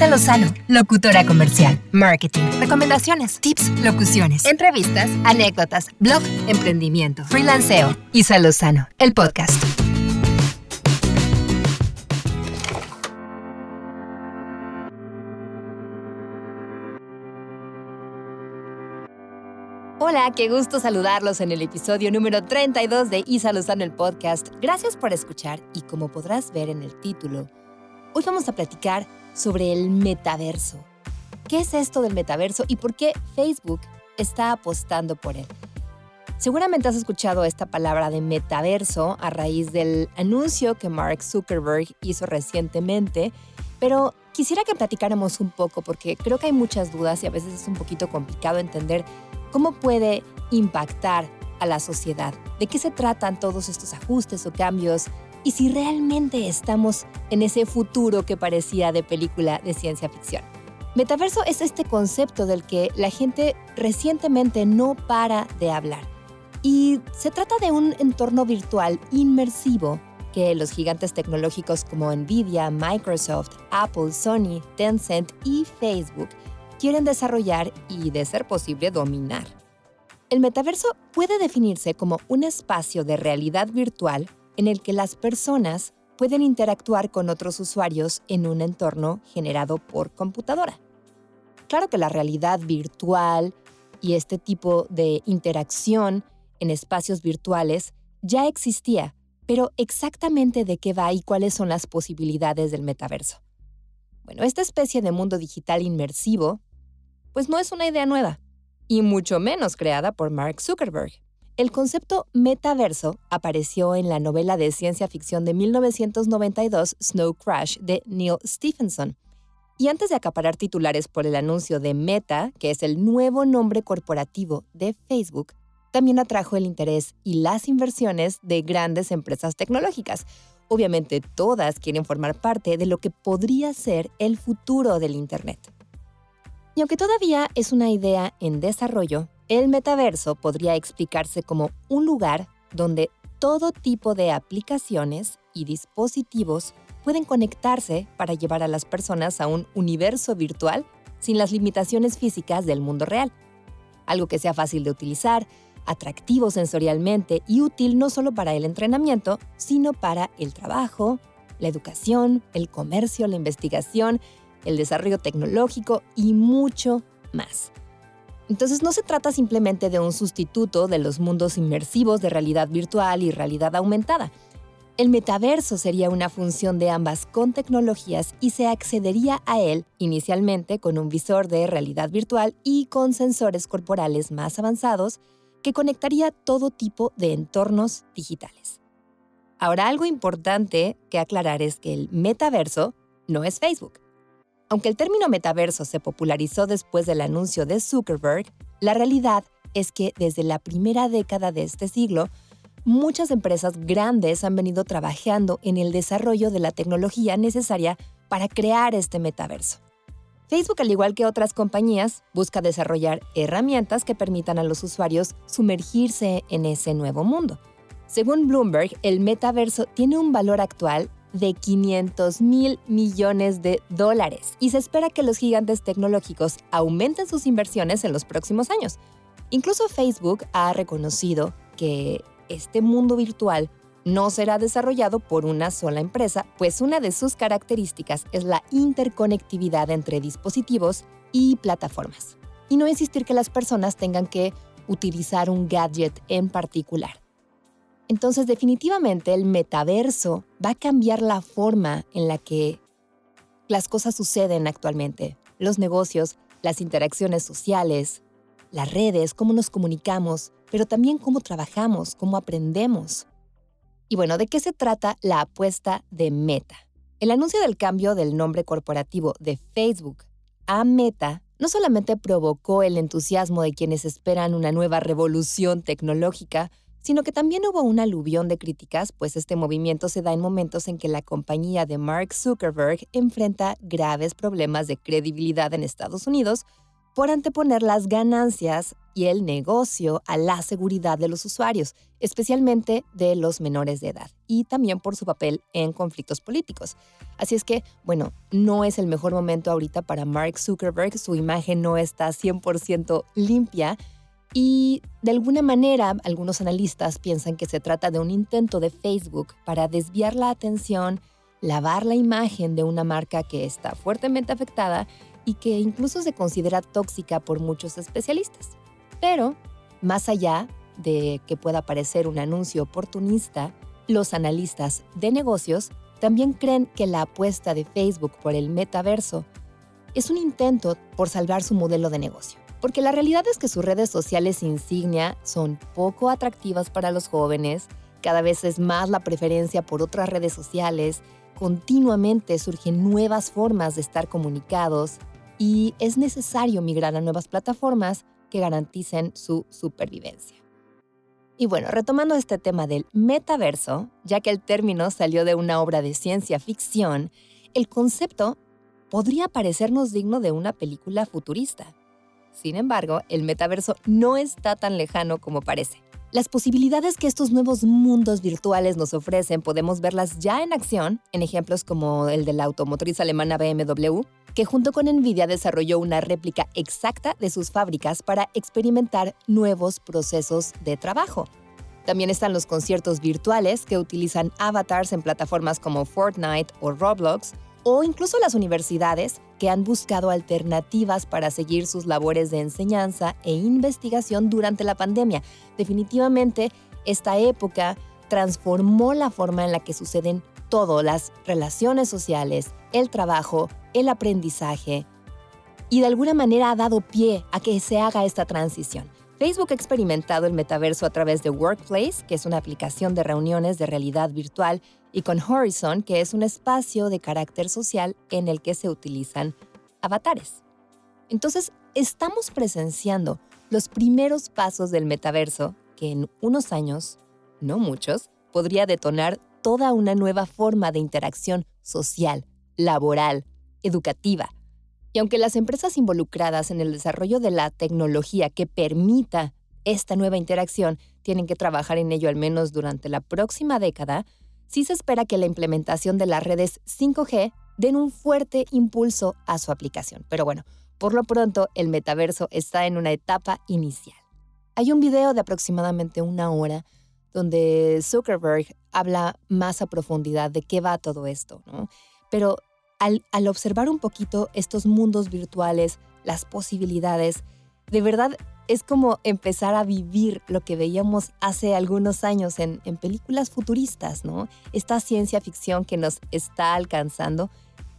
Isa Lozano, locutora comercial, marketing, recomendaciones, tips, locuciones, entrevistas, anécdotas, blog, emprendimiento, freelanceo. Isa Lozano, el podcast. Hola, qué gusto saludarlos en el episodio número 32 de Isa Lozano el podcast. Gracias por escuchar y como podrás ver en el título, hoy vamos a platicar sobre el metaverso. ¿Qué es esto del metaverso y por qué Facebook está apostando por él? Seguramente has escuchado esta palabra de metaverso a raíz del anuncio que Mark Zuckerberg hizo recientemente, pero quisiera que platicáramos un poco porque creo que hay muchas dudas y a veces es un poquito complicado entender ¿Cómo puede impactar a la sociedad? ¿De qué se tratan todos estos ajustes o cambios? Y si realmente estamos en ese futuro que parecía de película de ciencia ficción. Metaverso es este concepto del que la gente recientemente no para de hablar. Y se trata de un entorno virtual inmersivo que los gigantes tecnológicos como Nvidia, Microsoft, Apple, Sony, Tencent y Facebook quieren desarrollar y, de ser posible, dominar. El metaverso puede definirse como un espacio de realidad virtual en el que las personas pueden interactuar con otros usuarios en un entorno generado por computadora. Claro que la realidad virtual y este tipo de interacción en espacios virtuales ya existía, pero exactamente de qué va y cuáles son las posibilidades del metaverso. Bueno, esta especie de mundo digital inmersivo pues no es una idea nueva, y mucho menos creada por Mark Zuckerberg. El concepto metaverso apareció en la novela de ciencia ficción de 1992 Snow Crash de Neil Stephenson. Y antes de acaparar titulares por el anuncio de Meta, que es el nuevo nombre corporativo de Facebook, también atrajo el interés y las inversiones de grandes empresas tecnológicas. Obviamente todas quieren formar parte de lo que podría ser el futuro del Internet. Y aunque todavía es una idea en desarrollo, el metaverso podría explicarse como un lugar donde todo tipo de aplicaciones y dispositivos pueden conectarse para llevar a las personas a un universo virtual sin las limitaciones físicas del mundo real. Algo que sea fácil de utilizar, atractivo sensorialmente y útil no solo para el entrenamiento, sino para el trabajo, la educación, el comercio, la investigación el desarrollo tecnológico y mucho más. Entonces no se trata simplemente de un sustituto de los mundos inmersivos de realidad virtual y realidad aumentada. El metaverso sería una función de ambas con tecnologías y se accedería a él inicialmente con un visor de realidad virtual y con sensores corporales más avanzados que conectaría todo tipo de entornos digitales. Ahora algo importante que aclarar es que el metaverso no es Facebook. Aunque el término metaverso se popularizó después del anuncio de Zuckerberg, la realidad es que desde la primera década de este siglo, muchas empresas grandes han venido trabajando en el desarrollo de la tecnología necesaria para crear este metaverso. Facebook, al igual que otras compañías, busca desarrollar herramientas que permitan a los usuarios sumergirse en ese nuevo mundo. Según Bloomberg, el metaverso tiene un valor actual de 500 mil millones de dólares y se espera que los gigantes tecnológicos aumenten sus inversiones en los próximos años. Incluso Facebook ha reconocido que este mundo virtual no será desarrollado por una sola empresa, pues una de sus características es la interconectividad entre dispositivos y plataformas, y no insistir que las personas tengan que utilizar un gadget en particular. Entonces definitivamente el metaverso va a cambiar la forma en la que las cosas suceden actualmente. Los negocios, las interacciones sociales, las redes, cómo nos comunicamos, pero también cómo trabajamos, cómo aprendemos. Y bueno, ¿de qué se trata la apuesta de Meta? El anuncio del cambio del nombre corporativo de Facebook a Meta no solamente provocó el entusiasmo de quienes esperan una nueva revolución tecnológica, sino que también hubo un aluvión de críticas, pues este movimiento se da en momentos en que la compañía de Mark Zuckerberg enfrenta graves problemas de credibilidad en Estados Unidos por anteponer las ganancias y el negocio a la seguridad de los usuarios, especialmente de los menores de edad, y también por su papel en conflictos políticos. Así es que, bueno, no es el mejor momento ahorita para Mark Zuckerberg, su imagen no está 100% limpia, y de alguna manera algunos analistas piensan que se trata de un intento de Facebook para desviar la atención, lavar la imagen de una marca que está fuertemente afectada y que incluso se considera tóxica por muchos especialistas. Pero, más allá de que pueda parecer un anuncio oportunista, los analistas de negocios también creen que la apuesta de Facebook por el metaverso es un intento por salvar su modelo de negocio. Porque la realidad es que sus redes sociales insignia son poco atractivas para los jóvenes, cada vez es más la preferencia por otras redes sociales, continuamente surgen nuevas formas de estar comunicados y es necesario migrar a nuevas plataformas que garanticen su supervivencia. Y bueno, retomando este tema del metaverso, ya que el término salió de una obra de ciencia ficción, el concepto podría parecernos digno de una película futurista. Sin embargo, el metaverso no está tan lejano como parece. Las posibilidades que estos nuevos mundos virtuales nos ofrecen podemos verlas ya en acción en ejemplos como el de la automotriz alemana BMW, que junto con Nvidia desarrolló una réplica exacta de sus fábricas para experimentar nuevos procesos de trabajo. También están los conciertos virtuales que utilizan avatars en plataformas como Fortnite o Roblox, o incluso las universidades que han buscado alternativas para seguir sus labores de enseñanza e investigación durante la pandemia. Definitivamente, esta época transformó la forma en la que suceden todo, las relaciones sociales, el trabajo, el aprendizaje, y de alguna manera ha dado pie a que se haga esta transición. Facebook ha experimentado el metaverso a través de Workplace, que es una aplicación de reuniones de realidad virtual, y con Horizon, que es un espacio de carácter social en el que se utilizan avatares. Entonces, estamos presenciando los primeros pasos del metaverso que en unos años, no muchos, podría detonar toda una nueva forma de interacción social, laboral, educativa, y aunque las empresas involucradas en el desarrollo de la tecnología que permita esta nueva interacción tienen que trabajar en ello al menos durante la próxima década, sí se espera que la implementación de las redes 5G den un fuerte impulso a su aplicación. Pero bueno, por lo pronto el metaverso está en una etapa inicial. Hay un video de aproximadamente una hora donde Zuckerberg habla más a profundidad de qué va todo esto, ¿no? Pero al, observar un poquito estos mundos virtuales, las posibilidades, de verdad es como empezar a vivir lo que veíamos hace algunos años en, películas futuristas, ¿no? Esta ciencia ficción que nos está alcanzando.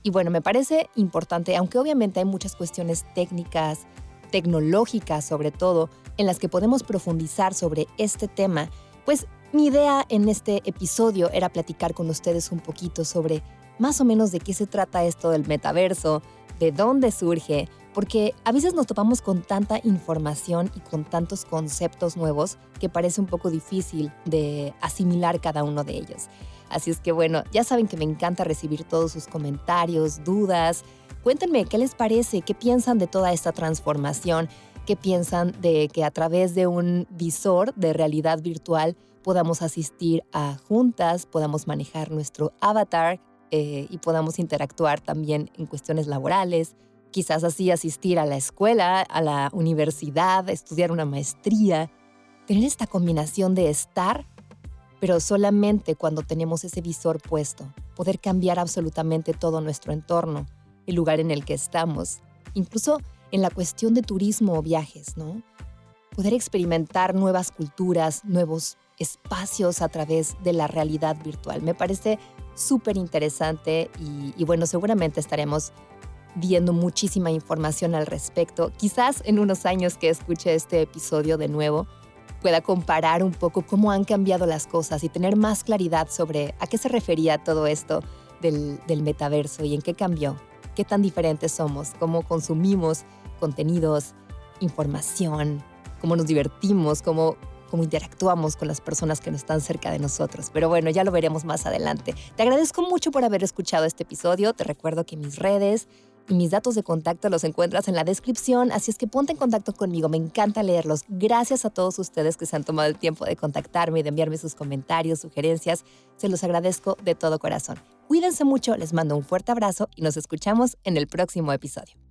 Y bueno, me parece importante, aunque obviamente hay muchas cuestiones técnicas, tecnológicas sobre todo, en las que podemos profundizar sobre este tema, pues mi idea en este episodio era platicar con ustedes un poquito sobre más o menos de qué se trata esto del metaverso, de dónde surge, porque a veces nos topamos con tanta información y con tantos conceptos nuevos que parece un poco difícil de asimilar cada uno de ellos. Así es que bueno, ya saben que me encanta recibir todos sus comentarios, dudas. Cuéntenme qué les parece, qué piensan de toda esta transformación, qué piensan de que a través de un visor de realidad virtual podamos asistir a juntas, podamos manejar nuestro avatar, eh, y podamos interactuar también en cuestiones laborales, quizás así asistir a la escuela, a la universidad, estudiar una maestría, tener esta combinación de estar, pero solamente cuando tenemos ese visor puesto, poder cambiar absolutamente todo nuestro entorno, el lugar en el que estamos, incluso en la cuestión de turismo o viajes, ¿no? Poder experimentar nuevas culturas, nuevos espacios a través de la realidad virtual. Me parece súper interesante y, bueno, seguramente estaremos viendo muchísima información al respecto. Quizás en unos años que escuche este episodio de nuevo pueda comparar un poco cómo han cambiado las cosas y tener más claridad sobre a qué se refería todo esto del, del metaverso y en qué cambió, qué tan diferentes somos, cómo consumimos contenidos, información, cómo nos divertimos, cómo cómo interactuamos con las personas que no están cerca de nosotros. Pero bueno, ya lo veremos más adelante. Te agradezco mucho por haber escuchado este episodio. Te recuerdo que mis redes y mis datos de contacto los encuentras en la descripción, así es que ponte en contacto conmigo, me encanta leerlos. Gracias a todos ustedes que se han tomado el tiempo de contactarme y de enviarme sus comentarios, sugerencias, se los agradezco de todo corazón. Cuídense mucho, les mando un fuerte abrazo y nos escuchamos en el próximo episodio.